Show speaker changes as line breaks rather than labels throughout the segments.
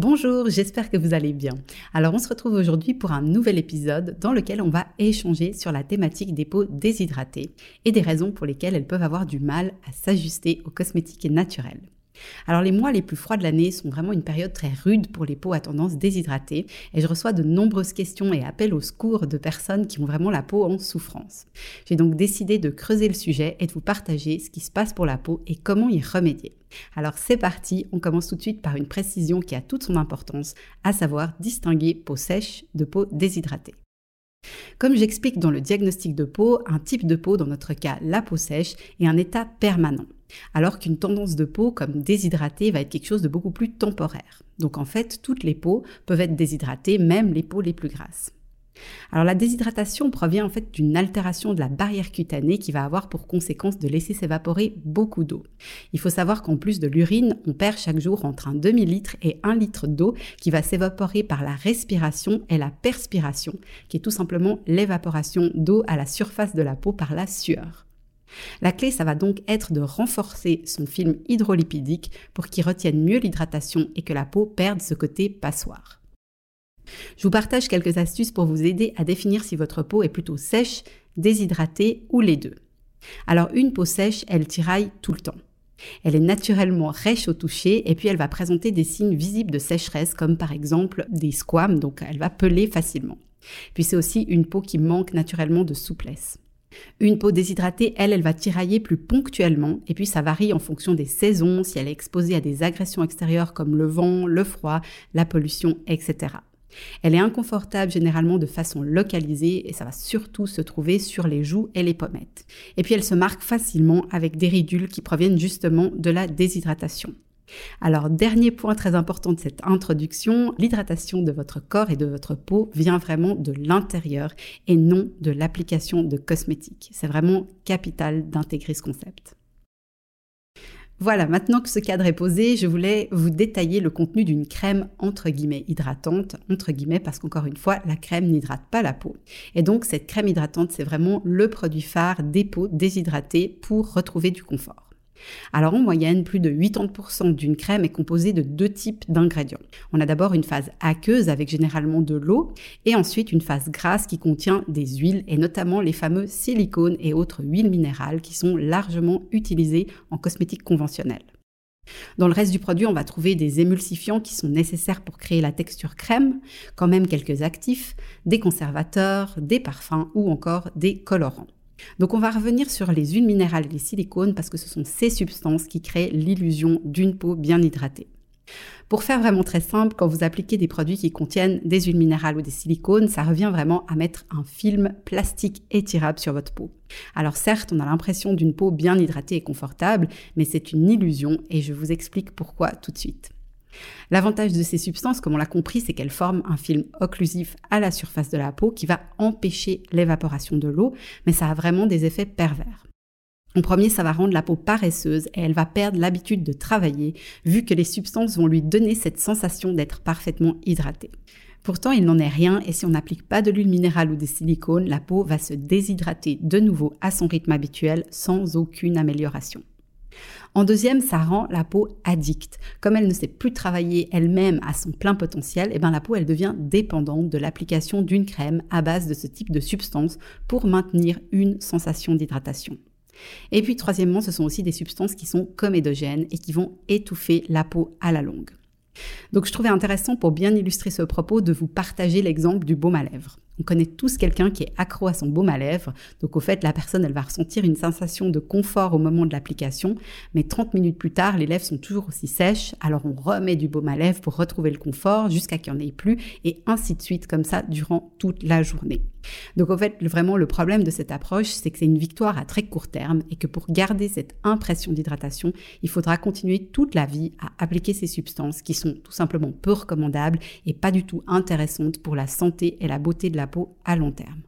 Bonjour, j'espère que vous allez bien. Alors on se retrouve aujourd'hui pour un nouvel épisode dans lequel on va échanger sur la thématique des peaux déshydratées et des raisons pour lesquelles elles peuvent avoir du mal à s'ajuster aux cosmétiques naturels. Alors les mois les plus froids de l'année sont vraiment une période très rude pour les peaux à tendance déshydratée et je reçois de nombreuses questions et appels au secours de personnes qui ont vraiment la peau en souffrance. J'ai donc décidé de creuser le sujet et de vous partager ce qui se passe pour la peau et comment y remédier. Alors c'est parti, on commence tout de suite par une précision qui a toute son importance, à savoir distinguer peau sèche de peau déshydratée. Comme j'explique dans le diagnostic de peau, un type de peau, dans notre cas la peau sèche, est un état permanent, alors qu'une tendance de peau comme déshydratée va être quelque chose de beaucoup plus temporaire. Donc en fait, toutes les peaux peuvent être déshydratées, même les peaux les plus grasses. Alors la déshydratation provient en fait d'une altération de la barrière cutanée qui va avoir pour conséquence de laisser s'évaporer beaucoup d'eau. Il faut savoir qu'en plus de l'urine, on perd chaque jour entre un demi-litre et un litre d'eau qui va s'évaporer par la respiration et la perspiration, qui est tout simplement l'évaporation d'eau à la surface de la peau par la sueur. La clé, ça va donc être de renforcer son film hydrolipidique pour qu'il retienne mieux l'hydratation et que la peau perde ce côté passoire. Je vous partage quelques astuces pour vous aider à définir si votre peau est plutôt sèche, déshydratée ou les deux. Alors une peau sèche, elle tiraille tout le temps. Elle est naturellement rêche au toucher et puis elle va présenter des signes visibles de sécheresse comme par exemple des squames, donc elle va peler facilement. Puis c'est aussi une peau qui manque naturellement de souplesse. Une peau déshydratée, elle, elle va tirailler plus ponctuellement et puis ça varie en fonction des saisons, si elle est exposée à des agressions extérieures comme le vent, le froid, la pollution, etc. Elle est inconfortable généralement de façon localisée et ça va surtout se trouver sur les joues et les pommettes. Et puis elle se marque facilement avec des ridules qui proviennent justement de la déshydratation. Alors, dernier point très important de cette introduction, l'hydratation de votre corps et de votre peau vient vraiment de l'intérieur et non de l'application de cosmétiques. C'est vraiment capital d'intégrer ce concept. Voilà, maintenant que ce cadre est posé, je voulais vous détailler le contenu d'une crème entre guillemets hydratante, entre guillemets parce qu'encore une fois, la crème n'hydrate pas la peau. Et donc cette crème hydratante, c'est vraiment le produit phare des peaux déshydratées pour retrouver du confort. Alors en moyenne, plus de 80% d'une crème est composée de deux types d'ingrédients. On a d'abord une phase aqueuse avec généralement de l'eau et ensuite une phase grasse qui contient des huiles et notamment les fameux silicones et autres huiles minérales qui sont largement utilisées en cosmétique conventionnelle. Dans le reste du produit, on va trouver des émulsifiants qui sont nécessaires pour créer la texture crème, quand même quelques actifs, des conservateurs, des parfums ou encore des colorants. Donc on va revenir sur les huiles minérales et les silicones parce que ce sont ces substances qui créent l'illusion d'une peau bien hydratée. Pour faire vraiment très simple, quand vous appliquez des produits qui contiennent des huiles minérales ou des silicones, ça revient vraiment à mettre un film plastique étirable sur votre peau. Alors certes, on a l'impression d'une peau bien hydratée et confortable, mais c'est une illusion et je vous explique pourquoi tout de suite. L'avantage de ces substances, comme on l'a compris, c'est qu'elles forment un film occlusif à la surface de la peau qui va empêcher l'évaporation de l'eau, mais ça a vraiment des effets pervers. En premier, ça va rendre la peau paresseuse et elle va perdre l'habitude de travailler, vu que les substances vont lui donner cette sensation d'être parfaitement hydratée. Pourtant, il n'en est rien et si on n'applique pas de l'huile minérale ou des silicones, la peau va se déshydrater de nouveau à son rythme habituel sans aucune amélioration. En deuxième, ça rend la peau addicte. Comme elle ne sait plus travailler elle-même à son plein potentiel, eh ben la peau elle devient dépendante de l'application d'une crème à base de ce type de substance pour maintenir une sensation d'hydratation. Et puis troisièmement, ce sont aussi des substances qui sont comédogènes et qui vont étouffer la peau à la longue. Donc je trouvais intéressant pour bien illustrer ce propos de vous partager l'exemple du baume à lèvres. On connaît tous quelqu'un qui est accro à son baume à lèvres. Donc au fait, la personne, elle va ressentir une sensation de confort au moment de l'application, mais 30 minutes plus tard, les lèvres sont toujours aussi sèches. Alors on remet du baume à lèvres pour retrouver le confort jusqu'à qu'il n'y en ait plus et ainsi de suite comme ça durant toute la journée. Donc en fait, vraiment le problème de cette approche, c'est que c'est une victoire à très court terme et que pour garder cette impression d'hydratation, il faudra continuer toute la vie à appliquer ces substances qui sont tout simplement peu recommandables et pas du tout intéressantes pour la santé et la beauté de la à long terme.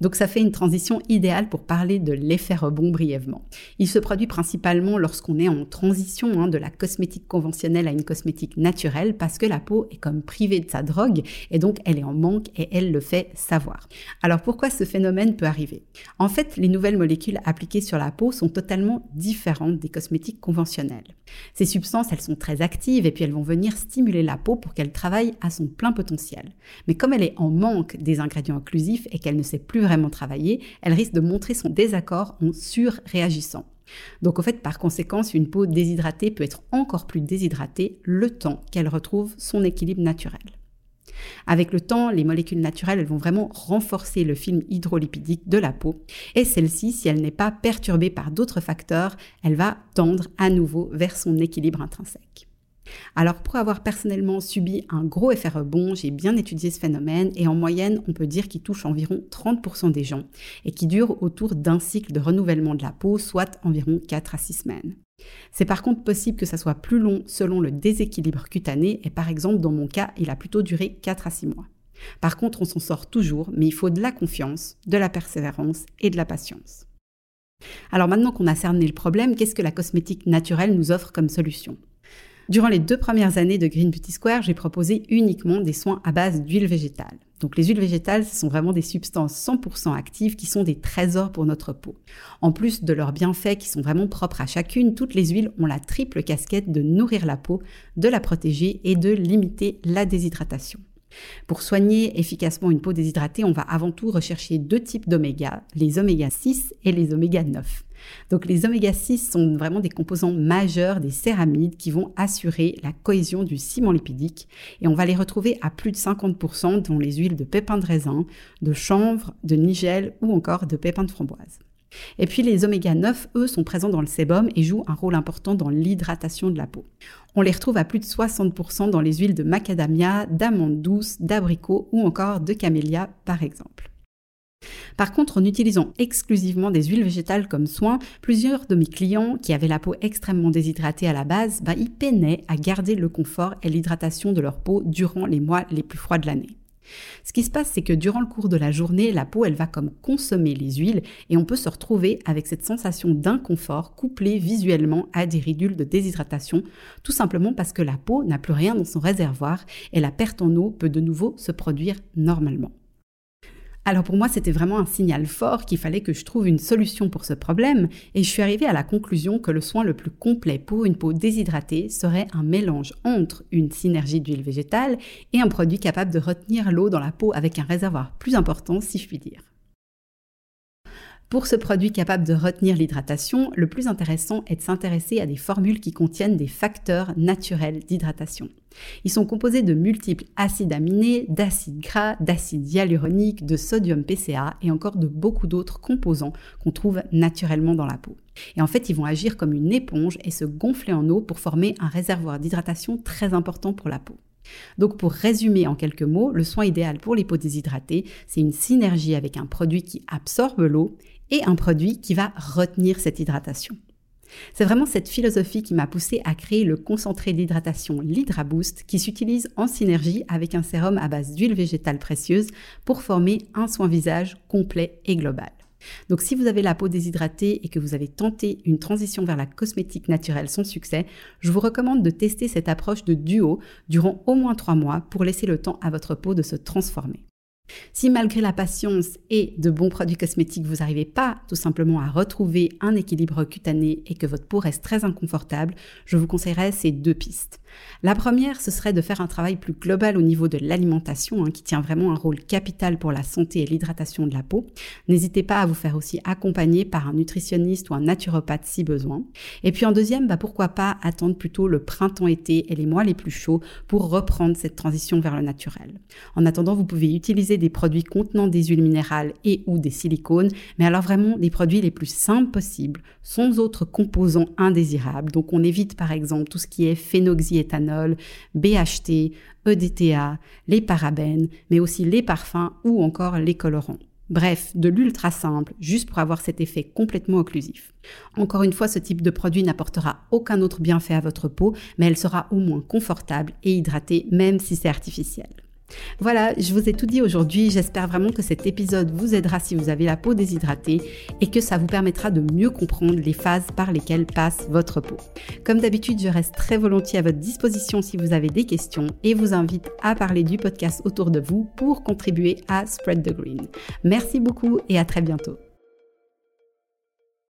Donc ça fait une transition idéale pour parler de l'effet rebond brièvement. Il se produit principalement lorsqu'on est en transition hein, de la cosmétique conventionnelle à une cosmétique naturelle parce que la peau est comme privée de sa drogue et donc elle est en manque et elle le fait savoir. Alors pourquoi ce phénomène peut arriver? En fait, les nouvelles molécules appliquées sur la peau sont totalement différentes des cosmétiques conventionnelles. Ces substances, elles sont très actives et puis elles vont venir stimuler la peau pour qu'elle travaille à son plein potentiel. Mais comme elle est en manque des ingrédients inclusifs et qu'elle ne sait plus vraiment travailler, elle risque de montrer son désaccord en surréagissant. Donc au fait, par conséquence, une peau déshydratée peut être encore plus déshydratée le temps qu'elle retrouve son équilibre naturel. Avec le temps, les molécules naturelles elles vont vraiment renforcer le film hydrolipidique de la peau et celle-ci, si elle n'est pas perturbée par d'autres facteurs, elle va tendre à nouveau vers son équilibre intrinsèque. Alors pour avoir personnellement subi un gros effet rebond, j'ai bien étudié ce phénomène et en moyenne, on peut dire qu'il touche environ 30% des gens et qui dure autour d'un cycle de renouvellement de la peau, soit environ 4 à 6 semaines. C'est par contre possible que ça soit plus long selon le déséquilibre cutané et par exemple dans mon cas, il a plutôt duré 4 à 6 mois. Par contre, on s'en sort toujours, mais il faut de la confiance, de la persévérance et de la patience. Alors maintenant qu'on a cerné le problème, qu'est-ce que la cosmétique naturelle nous offre comme solution? Durant les deux premières années de Green Beauty Square, j'ai proposé uniquement des soins à base d'huile végétale. Donc les huiles végétales, ce sont vraiment des substances 100% actives qui sont des trésors pour notre peau. En plus de leurs bienfaits qui sont vraiment propres à chacune, toutes les huiles ont la triple casquette de nourrir la peau, de la protéger et de limiter la déshydratation. Pour soigner efficacement une peau déshydratée, on va avant tout rechercher deux types d'oméga, les oméga 6 et les oméga 9. Donc les oméga 6 sont vraiment des composants majeurs des céramides qui vont assurer la cohésion du ciment lipidique et on va les retrouver à plus de 50% dans les huiles de pépins de raisin, de chanvre, de nigel ou encore de pépins de framboise. Et puis les oméga 9, eux, sont présents dans le sébum et jouent un rôle important dans l'hydratation de la peau. On les retrouve à plus de 60% dans les huiles de macadamia, d'amande douce, d'abricot ou encore de camélia par exemple. Par contre, en utilisant exclusivement des huiles végétales comme soin, plusieurs de mes clients qui avaient la peau extrêmement déshydratée à la base, bah, ils peinaient à garder le confort et l'hydratation de leur peau durant les mois les plus froids de l'année. Ce qui se passe, c'est que durant le cours de la journée, la peau, va comme consommer les huiles et on peut se retrouver avec cette sensation d'inconfort couplée visuellement à des ridules de déshydratation, tout simplement parce que la peau n'a plus rien dans son réservoir et la perte en eau peut de nouveau se produire normalement. Alors pour moi, c'était vraiment un signal fort qu'il fallait que je trouve une solution pour ce problème et je suis arrivée à la conclusion que le soin le plus complet pour une peau déshydratée serait un mélange entre une synergie d'huile végétale et un produit capable de retenir l'eau dans la peau avec un réservoir plus important si je puis dire. Pour ce produit capable de retenir l'hydratation, le plus intéressant est de s'intéresser à des formules qui contiennent des facteurs naturels d'hydratation. Ils sont composés de multiples acides aminés, d'acides gras, d'acides hyaluroniques, de sodium PCA et encore de beaucoup d'autres composants qu'on trouve naturellement dans la peau. Et en fait, ils vont agir comme une éponge et se gonfler en eau pour former un réservoir d'hydratation très important pour la peau. Donc pour résumer en quelques mots, le soin idéal pour les peaux déshydratées, c'est une synergie avec un produit qui absorbe l'eau et un produit qui va retenir cette hydratation. C'est vraiment cette philosophie qui m'a poussé à créer le concentré d'hydratation Lidra Boost qui s'utilise en synergie avec un sérum à base d'huile végétale précieuse pour former un soin visage complet et global. Donc si vous avez la peau déshydratée et que vous avez tenté une transition vers la cosmétique naturelle sans succès, je vous recommande de tester cette approche de duo durant au moins trois mois pour laisser le temps à votre peau de se transformer. Si malgré la patience et de bons produits cosmétiques, vous n'arrivez pas tout simplement à retrouver un équilibre cutané et que votre peau reste très inconfortable, je vous conseillerais ces deux pistes. La première, ce serait de faire un travail plus global au niveau de l'alimentation, hein, qui tient vraiment un rôle capital pour la santé et l'hydratation de la peau. N'hésitez pas à vous faire aussi accompagner par un nutritionniste ou un naturopathe si besoin. Et puis en deuxième, bah, pourquoi pas attendre plutôt le printemps-été et les mois les plus chauds pour reprendre cette transition vers le naturel. En attendant, vous pouvez utiliser des produits contenant des huiles minérales et ou des silicones, mais alors vraiment des produits les plus simples possibles, sans autres composants indésirables. Donc on évite par exemple tout ce qui est BHT, EDTA, les parabènes, mais aussi les parfums ou encore les colorants. Bref, de l'ultra simple, juste pour avoir cet effet complètement occlusif. Encore une fois, ce type de produit n'apportera aucun autre bienfait à votre peau, mais elle sera au moins confortable et hydratée, même si c'est artificiel. Voilà, je vous ai tout dit aujourd'hui. J'espère vraiment que cet épisode vous aidera si vous avez la peau déshydratée et que ça vous permettra de mieux comprendre les phases par lesquelles passe votre peau. Comme d'habitude, je reste très volontiers à votre disposition si vous avez des questions et vous invite à parler du podcast autour de vous pour contribuer à Spread the Green. Merci beaucoup et à très bientôt.